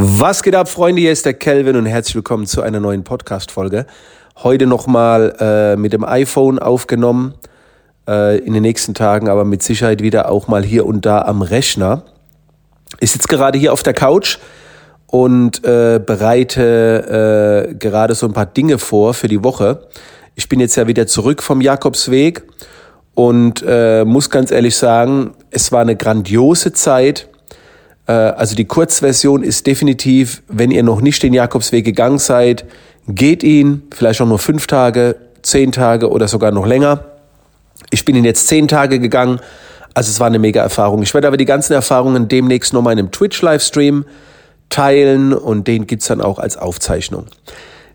Was geht ab, Freunde? Hier ist der Kelvin und herzlich willkommen zu einer neuen Podcast-Folge. Heute nochmal äh, mit dem iPhone aufgenommen, äh, in den nächsten Tagen aber mit Sicherheit wieder auch mal hier und da am Rechner. Ich sitze gerade hier auf der Couch und äh, bereite äh, gerade so ein paar Dinge vor für die Woche. Ich bin jetzt ja wieder zurück vom Jakobsweg und äh, muss ganz ehrlich sagen, es war eine grandiose Zeit also die Kurzversion ist definitiv, wenn ihr noch nicht den Jakobsweg gegangen seid, geht ihn, vielleicht auch nur fünf Tage, zehn Tage oder sogar noch länger. Ich bin ihn jetzt zehn Tage gegangen, also es war eine mega Erfahrung. Ich werde aber die ganzen Erfahrungen demnächst nochmal in einem Twitch-Livestream teilen und den gibt's dann auch als Aufzeichnung.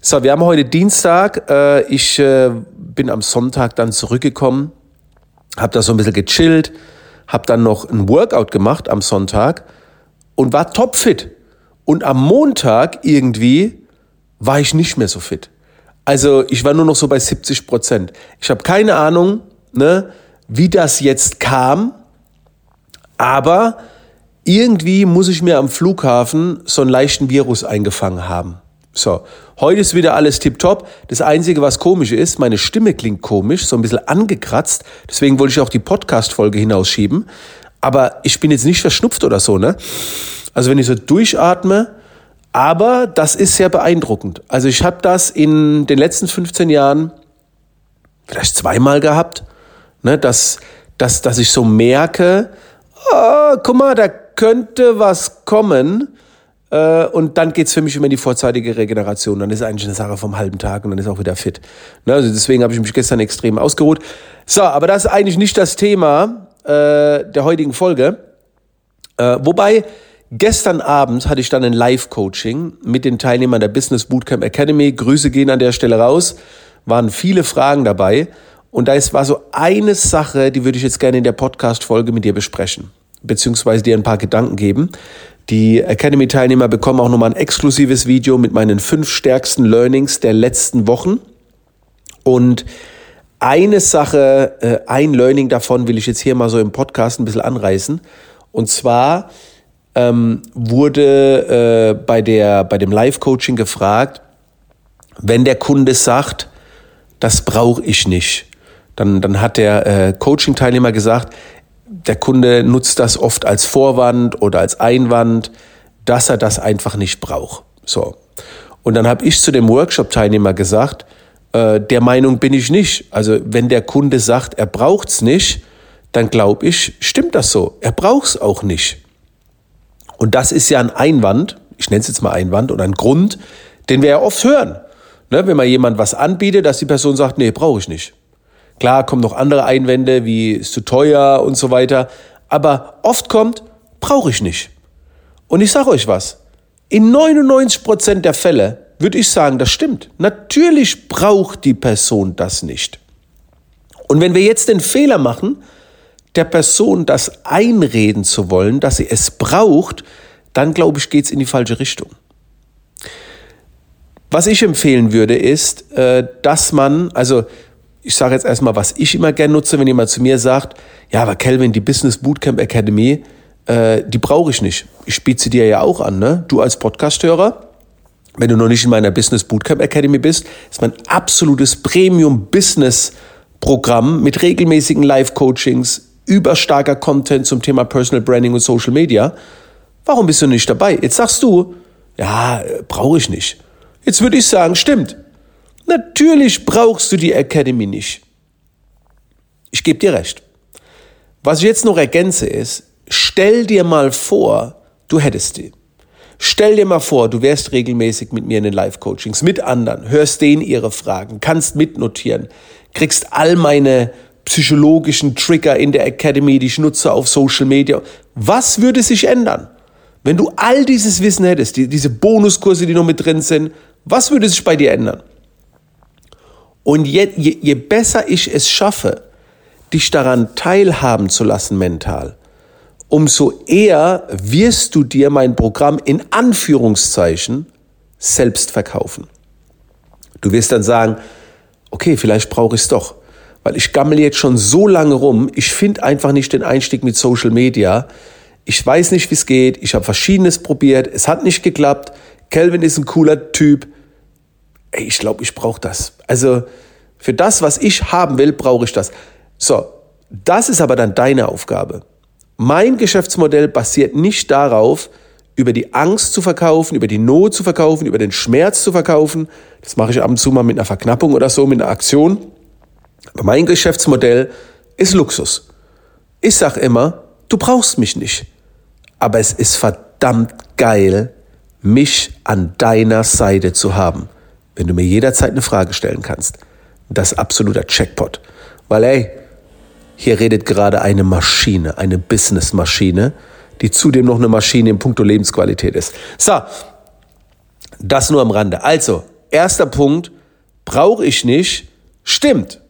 So, wir haben heute Dienstag. Äh, ich äh, bin am Sonntag dann zurückgekommen, habe da so ein bisschen gechillt, habe dann noch ein Workout gemacht am Sonntag und war topfit. Und am Montag irgendwie war ich nicht mehr so fit. Also ich war nur noch so bei 70 Prozent. Ich habe keine Ahnung, ne, wie das jetzt kam, aber irgendwie muss ich mir am Flughafen so einen leichten Virus eingefangen haben. So, heute ist wieder alles tipptopp. Das Einzige, was komisch ist, meine Stimme klingt komisch, so ein bisschen angekratzt. Deswegen wollte ich auch die Podcast-Folge hinausschieben. Aber ich bin jetzt nicht verschnupft oder so, ne? Also wenn ich so durchatme, aber das ist sehr beeindruckend. Also ich habe das in den letzten 15 Jahren vielleicht zweimal gehabt, ne, dass, dass, dass ich so merke, oh, guck mal, da könnte was kommen. Äh, und dann geht's für mich immer in die vorzeitige Regeneration. Dann ist eigentlich eine Sache vom halben Tag und dann ist auch wieder fit. Ne, also deswegen habe ich mich gestern extrem ausgeruht. So, aber das ist eigentlich nicht das Thema äh, der heutigen Folge. Äh, wobei, gestern Abend hatte ich dann ein Live-Coaching mit den Teilnehmern der Business Bootcamp Academy. Grüße gehen an der Stelle raus. Waren viele Fragen dabei. Und da ist, war so eine Sache, die würde ich jetzt gerne in der Podcast-Folge mit dir besprechen. Beziehungsweise dir ein paar Gedanken geben. Die Academy-Teilnehmer bekommen auch nochmal ein exklusives Video mit meinen fünf stärksten Learnings der letzten Wochen. Und eine Sache, äh, ein Learning davon will ich jetzt hier mal so im Podcast ein bisschen anreißen. Und zwar ähm, wurde äh, bei, der, bei dem Live-Coaching gefragt, wenn der Kunde sagt, das brauche ich nicht, dann, dann hat der äh, Coaching-Teilnehmer gesagt, der Kunde nutzt das oft als Vorwand oder als Einwand, dass er das einfach nicht braucht. So. Und dann habe ich zu dem Workshop-Teilnehmer gesagt, äh, der Meinung bin ich nicht. Also wenn der Kunde sagt, er braucht's nicht, dann glaube ich, stimmt das so. Er braucht's auch nicht. Und das ist ja ein Einwand, ich nenne es jetzt mal Einwand oder ein Grund, den wir ja oft hören. Ne, wenn man jemand was anbietet, dass die Person sagt, nee, brauche ich nicht. Klar kommen noch andere Einwände, wie ist zu teuer und so weiter. Aber oft kommt, brauche ich nicht. Und ich sage euch was, in 99 Prozent der Fälle würde ich sagen, das stimmt. Natürlich braucht die Person das nicht. Und wenn wir jetzt den Fehler machen, der Person das einreden zu wollen, dass sie es braucht, dann glaube ich, geht es in die falsche Richtung. Was ich empfehlen würde, ist, äh, dass man, also ich sage jetzt erstmal, was ich immer gerne nutze, wenn jemand zu mir sagt, ja, aber Kelvin, die Business Bootcamp Academy, äh, die brauche ich nicht. Ich biete sie dir ja auch an, ne? Du als Podcasthörer, wenn du noch nicht in meiner Business Bootcamp Academy bist, ist mein absolutes Premium Business Programm mit regelmäßigen Live-Coachings, überstarker Content zum Thema Personal Branding und Social Media. Warum bist du nicht dabei? Jetzt sagst du, ja, brauche ich nicht. Jetzt würde ich sagen, stimmt. Natürlich brauchst du die Academy nicht. Ich gebe dir recht. Was ich jetzt noch ergänze ist, stell dir mal vor, du hättest die. Stell dir mal vor, du wärst regelmäßig mit mir in den Live-Coachings, mit anderen, hörst denen ihre Fragen, kannst mitnotieren, kriegst all meine psychologischen Trigger in der Academy, die ich nutze auf Social Media. Was würde sich ändern, wenn du all dieses Wissen hättest, die, diese Bonuskurse, die noch mit drin sind? Was würde sich bei dir ändern? Und je, je, je besser ich es schaffe, dich daran teilhaben zu lassen mental, umso eher wirst du dir mein Programm in Anführungszeichen selbst verkaufen. Du wirst dann sagen, okay, vielleicht brauche ich es doch, weil ich gammel jetzt schon so lange rum, ich finde einfach nicht den Einstieg mit Social Media. Ich weiß nicht, wie es geht. Ich habe verschiedenes probiert. Es hat nicht geklappt. Kelvin ist ein cooler Typ. Ey, ich glaube, ich brauche das. Also für das, was ich haben will, brauche ich das. So, das ist aber dann deine Aufgabe. Mein Geschäftsmodell basiert nicht darauf, über die Angst zu verkaufen, über die Not zu verkaufen, über den Schmerz zu verkaufen. Das mache ich ab und zu mal mit einer Verknappung oder so, mit einer Aktion. Aber mein Geschäftsmodell ist Luxus. Ich sage immer, du brauchst mich nicht. Aber es ist verdammt geil, mich an deiner Seite zu haben, wenn du mir jederzeit eine Frage stellen kannst. Das ist absoluter Checkpot. Weil ey, hier redet gerade eine Maschine, eine Businessmaschine, die zudem noch eine Maschine in puncto Lebensqualität ist. So, das nur am Rande. Also, erster Punkt, brauche ich nicht, stimmt.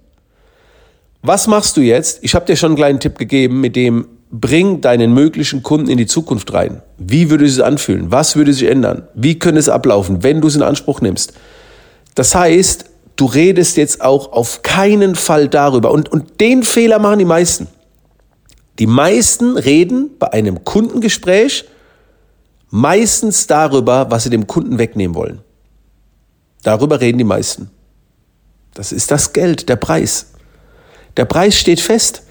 Was machst du jetzt? Ich habe dir schon einen kleinen Tipp gegeben, mit dem bring deinen möglichen Kunden in die Zukunft rein. Wie würde es sich anfühlen? Was würde sich ändern? Wie könnte es ablaufen, wenn du es in Anspruch nimmst? Das heißt, du redest jetzt auch auf keinen Fall darüber. Und, und den Fehler machen die meisten. Die meisten reden bei einem Kundengespräch meistens darüber, was sie dem Kunden wegnehmen wollen. Darüber reden die meisten. Das ist das Geld, der Preis. Der Preis steht fest.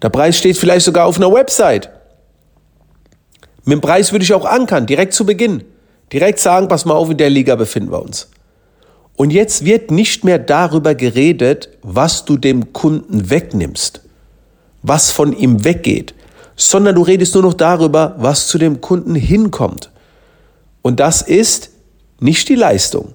Der Preis steht vielleicht sogar auf einer Website. Mit dem Preis würde ich auch ankern, direkt zu Beginn. Direkt sagen, pass mal auf, in der Liga befinden wir uns. Und jetzt wird nicht mehr darüber geredet, was du dem Kunden wegnimmst, was von ihm weggeht, sondern du redest nur noch darüber, was zu dem Kunden hinkommt. Und das ist nicht die Leistung,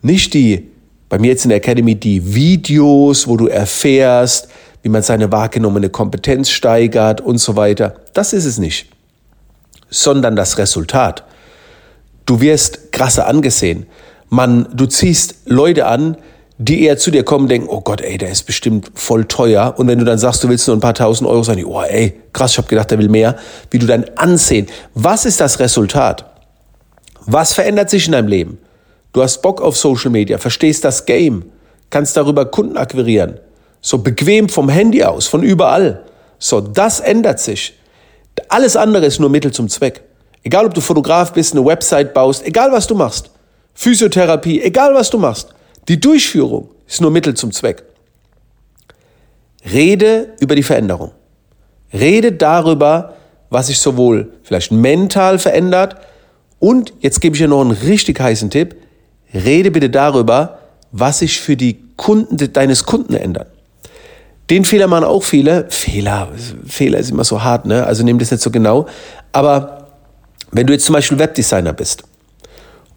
nicht die bei mir jetzt in der Academy die Videos, wo du erfährst, wie man seine wahrgenommene Kompetenz steigert und so weiter. Das ist es nicht, sondern das Resultat. Du wirst krasse angesehen. Man, du ziehst Leute an, die eher zu dir kommen denken, oh Gott, ey, der ist bestimmt voll teuer. Und wenn du dann sagst, du willst nur ein paar tausend Euro, sagen die, oh ey, krass, ich habe gedacht, der will mehr. Wie du dann ansehen. Was ist das Resultat? Was verändert sich in deinem Leben? Du hast Bock auf Social Media, verstehst das Game, kannst darüber Kunden akquirieren. So bequem vom Handy aus, von überall. So, das ändert sich. Alles andere ist nur Mittel zum Zweck. Egal, ob du Fotograf bist, eine Website baust, egal was du machst. Physiotherapie, egal was du machst. Die Durchführung ist nur Mittel zum Zweck. Rede über die Veränderung. Rede darüber, was sich sowohl vielleicht mental verändert und jetzt gebe ich dir noch einen richtig heißen Tipp. Rede bitte darüber, was sich für die Kunden deines Kunden ändert. Den Fehler machen auch viele. Fehler, Fehler ist immer so hart, ne? Also nimm das nicht so genau. Aber wenn du jetzt zum Beispiel Webdesigner bist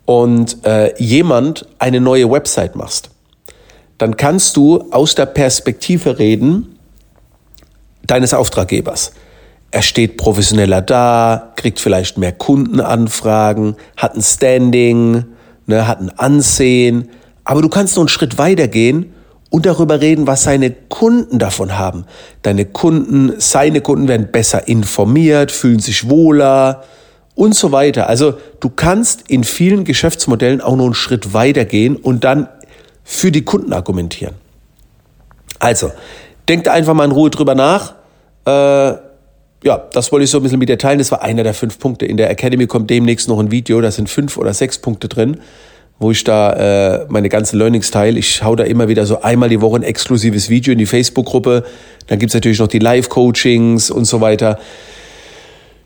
und äh, jemand eine neue Website machst, dann kannst du aus der Perspektive reden deines Auftraggebers. Er steht professioneller da, kriegt vielleicht mehr Kundenanfragen, hat ein Standing, ne, hat ein Ansehen. Aber du kannst noch einen Schritt weiter gehen und darüber reden, was seine Kunden davon haben. Deine Kunden, seine Kunden werden besser informiert, fühlen sich wohler und so weiter. Also du kannst in vielen Geschäftsmodellen auch noch einen Schritt weiter gehen und dann für die Kunden argumentieren. Also, denkt einfach mal in Ruhe drüber nach. Äh, ja, das wollte ich so ein bisschen mit dir teilen. Das war einer der fünf Punkte. In der Academy kommt demnächst noch ein Video, da sind fünf oder sechs Punkte drin, wo ich da äh, meine ganzen Learnings teile. Ich hau da immer wieder so einmal die Woche ein exklusives Video in die Facebook-Gruppe. Dann gibt's natürlich noch die Live-Coachings und so weiter.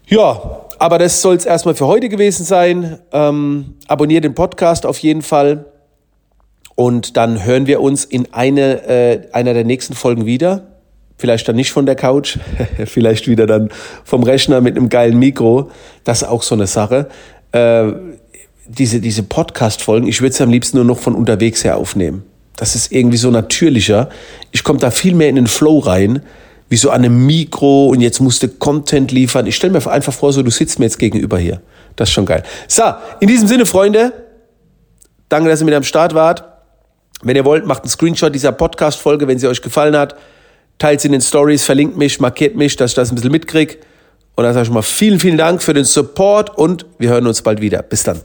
Ja, aber das soll es erstmal für heute gewesen sein. Ähm, abonniere den Podcast auf jeden Fall. Und dann hören wir uns in eine, äh, einer der nächsten Folgen wieder. Vielleicht dann nicht von der Couch, vielleicht wieder dann vom Rechner mit einem geilen Mikro. Das ist auch so eine Sache. Äh, diese diese Podcast-Folgen, ich würde sie am liebsten nur noch von unterwegs her aufnehmen. Das ist irgendwie so natürlicher. Ich komme da viel mehr in den Flow rein, wie so an einem Mikro und jetzt musste Content liefern. Ich stelle mir einfach vor, so du sitzt mir jetzt gegenüber hier. Das ist schon geil. So, in diesem Sinne, Freunde, danke, dass ihr mit am Start wart. Wenn ihr wollt, macht einen Screenshot dieser Podcast-Folge, wenn sie euch gefallen hat teilt sie in den Stories, verlinkt mich, markiert mich, dass ich das ein bisschen mitkriege. Und dann sage ich mal vielen, vielen Dank für den Support und wir hören uns bald wieder. Bis dann.